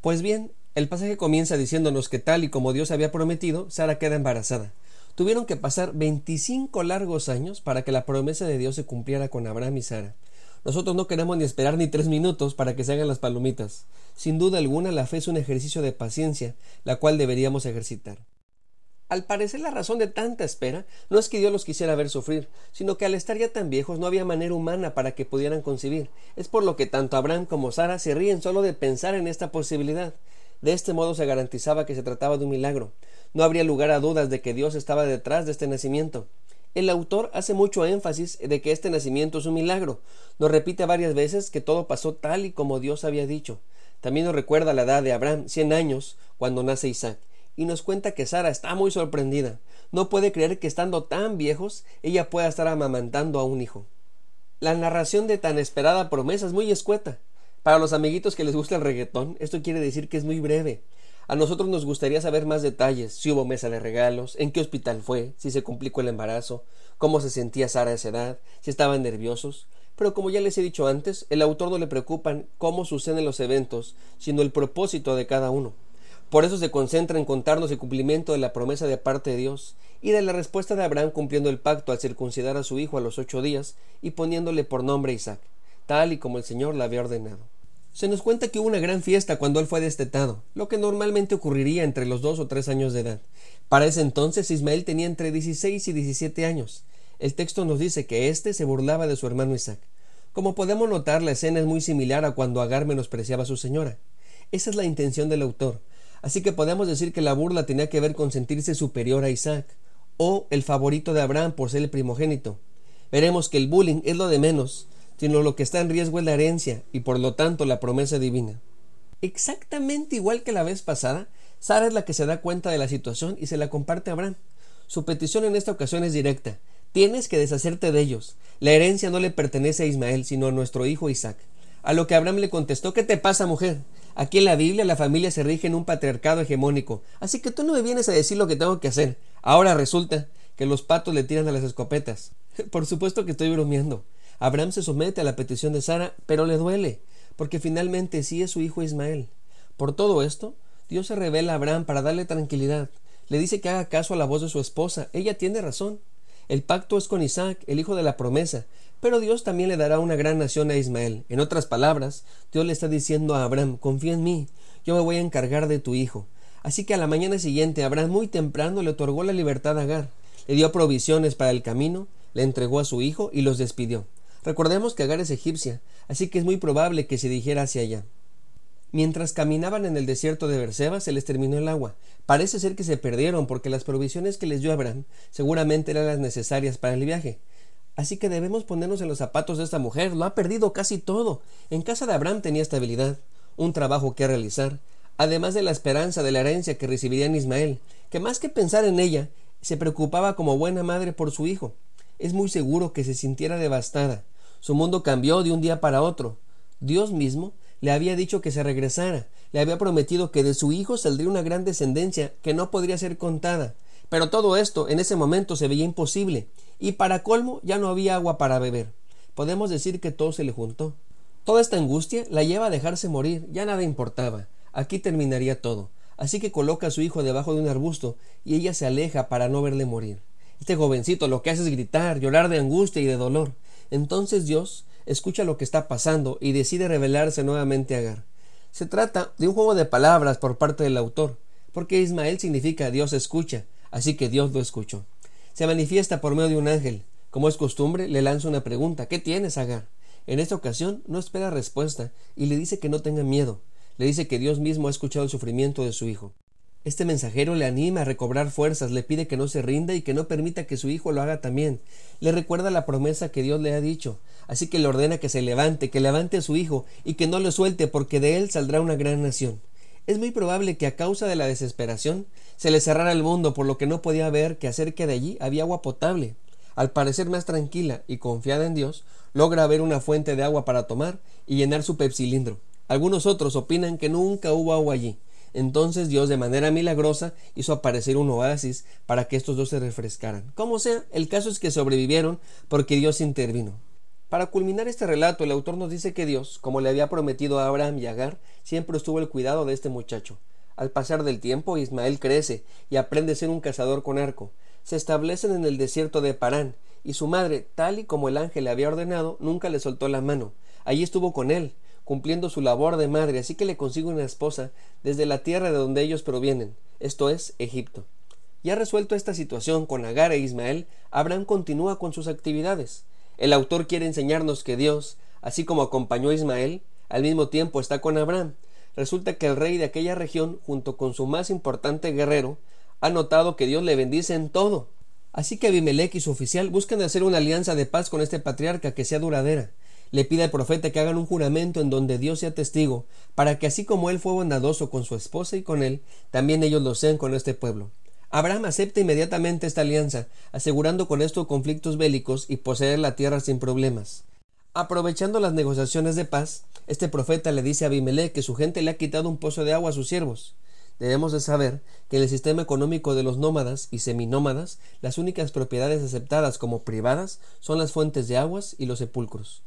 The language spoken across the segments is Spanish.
Pues bien, el pasaje comienza diciéndonos que tal y como Dios había prometido, Sara queda embarazada. Tuvieron que pasar 25 largos años para que la promesa de Dios se cumpliera con Abraham y Sara. Nosotros no queremos ni esperar ni tres minutos para que se hagan las palomitas. Sin duda alguna, la fe es un ejercicio de paciencia, la cual deberíamos ejercitar. Al parecer la razón de tanta espera no es que Dios los quisiera ver sufrir, sino que al estar ya tan viejos no había manera humana para que pudieran concebir. Es por lo que tanto Abraham como Sara se ríen solo de pensar en esta posibilidad. De este modo se garantizaba que se trataba de un milagro. No habría lugar a dudas de que Dios estaba detrás de este nacimiento. El autor hace mucho énfasis de que este nacimiento es un milagro. Nos repite varias veces que todo pasó tal y como Dios había dicho. También nos recuerda la edad de Abraham, cien años, cuando nace Isaac y nos cuenta que Sara está muy sorprendida. No puede creer que estando tan viejos ella pueda estar amamantando a un hijo. La narración de tan esperada promesa es muy escueta. Para los amiguitos que les gusta el reggaetón, esto quiere decir que es muy breve. A nosotros nos gustaría saber más detalles, si hubo mesa de regalos, en qué hospital fue, si se complicó el embarazo, cómo se sentía Sara a esa edad, si estaban nerviosos. Pero como ya les he dicho antes, el autor no le preocupan cómo suceden los eventos, sino el propósito de cada uno. Por eso se concentra en contarnos el cumplimiento de la promesa de parte de Dios y de la respuesta de Abraham cumpliendo el pacto al circuncidar a su hijo a los ocho días y poniéndole por nombre Isaac, tal y como el Señor le había ordenado. Se nos cuenta que hubo una gran fiesta cuando él fue destetado, lo que normalmente ocurriría entre los dos o tres años de edad. Para ese entonces Ismael tenía entre 16 y 17 años. El texto nos dice que éste se burlaba de su hermano Isaac. Como podemos notar, la escena es muy similar a cuando Agar menospreciaba a su señora. Esa es la intención del autor, Así que podemos decir que la burla tenía que ver con sentirse superior a Isaac, o el favorito de Abraham por ser el primogénito. Veremos que el bullying es lo de menos, sino lo que está en riesgo es la herencia y por lo tanto la promesa divina. Exactamente igual que la vez pasada, Sara es la que se da cuenta de la situación y se la comparte a Abraham. Su petición en esta ocasión es directa. Tienes que deshacerte de ellos. La herencia no le pertenece a Ismael, sino a nuestro hijo Isaac. A lo que Abraham le contestó ¿Qué te pasa, mujer? Aquí en la Biblia la familia se rige en un patriarcado hegemónico, así que tú no me vienes a decir lo que tengo que hacer. Ahora resulta que los patos le tiran a las escopetas. Por supuesto que estoy bromeando. Abraham se somete a la petición de Sara, pero le duele, porque finalmente sí es su hijo Ismael. Por todo esto, Dios se revela a Abraham para darle tranquilidad. Le dice que haga caso a la voz de su esposa. Ella tiene razón. El pacto es con Isaac, el hijo de la promesa, pero Dios también le dará una gran nación a Ismael. En otras palabras, Dios le está diciendo a Abraham, confía en mí, yo me voy a encargar de tu hijo. Así que a la mañana siguiente Abraham muy temprano le otorgó la libertad a Agar, le dio provisiones para el camino, le entregó a su hijo y los despidió. Recordemos que Agar es egipcia, así que es muy probable que se dijera hacia allá. Mientras caminaban en el desierto de Berseba se les terminó el agua. Parece ser que se perdieron porque las provisiones que les dio Abraham seguramente eran las necesarias para el viaje. Así que debemos ponernos en los zapatos de esta mujer. Lo ha perdido casi todo. En casa de Abraham tenía estabilidad, un trabajo que realizar, además de la esperanza de la herencia que recibiría en Ismael, que más que pensar en ella, se preocupaba como buena madre por su hijo. Es muy seguro que se sintiera devastada. Su mundo cambió de un día para otro. Dios mismo le había dicho que se regresara, le había prometido que de su hijo saldría una gran descendencia que no podría ser contada. Pero todo esto en ese momento se veía imposible, y para colmo ya no había agua para beber. Podemos decir que todo se le juntó. Toda esta angustia la lleva a dejarse morir, ya nada importaba. Aquí terminaría todo. Así que coloca a su hijo debajo de un arbusto y ella se aleja para no verle morir. Este jovencito lo que hace es gritar, llorar de angustia y de dolor. Entonces Dios escucha lo que está pasando y decide revelarse nuevamente a Agar. Se trata de un juego de palabras por parte del autor, porque Ismael significa Dios escucha, así que Dios lo escuchó. Se manifiesta por medio de un ángel. Como es costumbre, le lanza una pregunta ¿Qué tienes, Agar? En esta ocasión no espera respuesta y le dice que no tenga miedo. Le dice que Dios mismo ha escuchado el sufrimiento de su hijo. Este mensajero le anima a recobrar fuerzas, le pide que no se rinda y que no permita que su hijo lo haga también. Le recuerda la promesa que Dios le ha dicho, así que le ordena que se levante, que levante a su hijo y que no lo suelte porque de él saldrá una gran nación. Es muy probable que a causa de la desesperación se le cerrara el mundo por lo que no podía ver que acerca de allí había agua potable. Al parecer más tranquila y confiada en Dios, logra ver una fuente de agua para tomar y llenar su pepsilindro. Algunos otros opinan que nunca hubo agua allí. Entonces Dios de manera milagrosa hizo aparecer un oasis para que estos dos se refrescaran. Como sea, el caso es que sobrevivieron porque Dios intervino. Para culminar este relato, el autor nos dice que Dios, como le había prometido a Abraham y Agar, siempre estuvo el cuidado de este muchacho. Al pasar del tiempo, Ismael crece y aprende a ser un cazador con arco. Se establecen en el desierto de Parán, y su madre, tal y como el ángel le había ordenado, nunca le soltó la mano. Allí estuvo con él, cumpliendo su labor de madre, así que le consigue una esposa desde la tierra de donde ellos provienen, esto es, Egipto. Ya resuelto esta situación con Agar e Ismael, Abraham continúa con sus actividades. El autor quiere enseñarnos que Dios, así como acompañó a Ismael, al mismo tiempo está con Abraham. Resulta que el rey de aquella región, junto con su más importante guerrero, ha notado que Dios le bendice en todo. Así que Abimelech y su oficial buscan hacer una alianza de paz con este patriarca que sea duradera le pide al profeta que hagan un juramento en donde Dios sea testigo, para que así como él fue bondadoso con su esposa y con él, también ellos lo sean con este pueblo. Abraham acepta inmediatamente esta alianza, asegurando con esto conflictos bélicos y poseer la tierra sin problemas. Aprovechando las negociaciones de paz, este profeta le dice a Abimelech que su gente le ha quitado un pozo de agua a sus siervos. Debemos de saber que en el sistema económico de los nómadas y seminómadas, las únicas propiedades aceptadas como privadas son las fuentes de aguas y los sepulcros.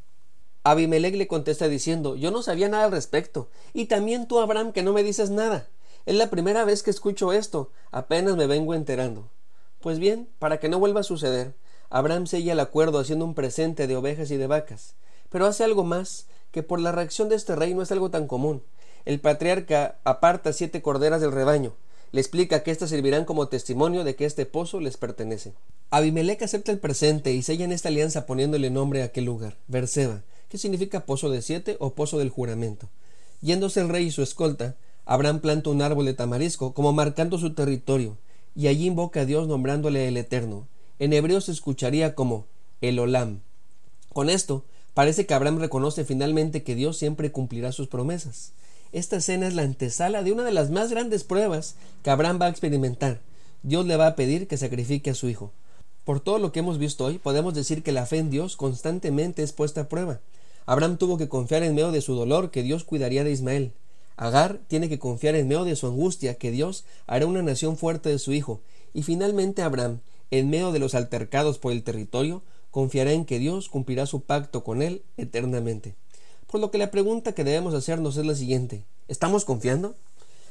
Abimelech le contesta diciendo Yo no sabía nada al respecto. Y también tú, Abraham, que no me dices nada. Es la primera vez que escucho esto. Apenas me vengo enterando. Pues bien, para que no vuelva a suceder, Abraham sella el acuerdo haciendo un presente de ovejas y de vacas. Pero hace algo más, que por la reacción de este rey no es algo tan común. El patriarca aparta siete corderas del rebaño. Le explica que éstas servirán como testimonio de que este pozo les pertenece. Abimelech acepta el presente y sella en esta alianza poniéndole nombre a aquel lugar, Berseba, que significa pozo de siete o pozo del juramento. Yéndose el rey y su escolta, Abraham planta un árbol de tamarisco como marcando su territorio, y allí invoca a Dios nombrándole el Eterno. En hebreo se escucharía como el Olam. Con esto, parece que Abraham reconoce finalmente que Dios siempre cumplirá sus promesas. Esta escena es la antesala de una de las más grandes pruebas que Abraham va a experimentar. Dios le va a pedir que sacrifique a su hijo. Por todo lo que hemos visto hoy, podemos decir que la fe en Dios constantemente es puesta a prueba. Abraham tuvo que confiar en medio de su dolor que Dios cuidaría de Ismael. Agar tiene que confiar en medio de su angustia que Dios hará una nación fuerte de su hijo. Y finalmente Abraham, en medio de los altercados por el territorio, confiará en que Dios cumplirá su pacto con él eternamente. Por lo que la pregunta que debemos hacernos es la siguiente ¿Estamos confiando?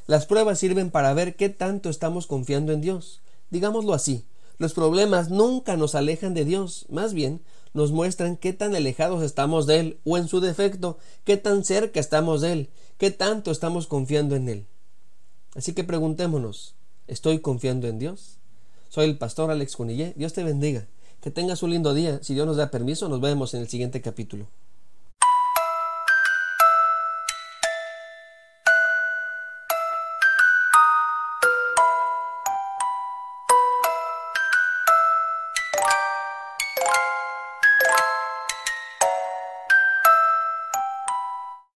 Las pruebas sirven para ver qué tanto estamos confiando en Dios. Digámoslo así, los problemas nunca nos alejan de Dios, más bien nos muestran qué tan alejados estamos de Él, o en su defecto, qué tan cerca estamos de Él, qué tanto estamos confiando en Él. Así que preguntémonos, ¿estoy confiando en Dios? Soy el pastor Alex Cunillé, Dios te bendiga, que tengas un lindo día, si Dios nos da permiso, nos vemos en el siguiente capítulo.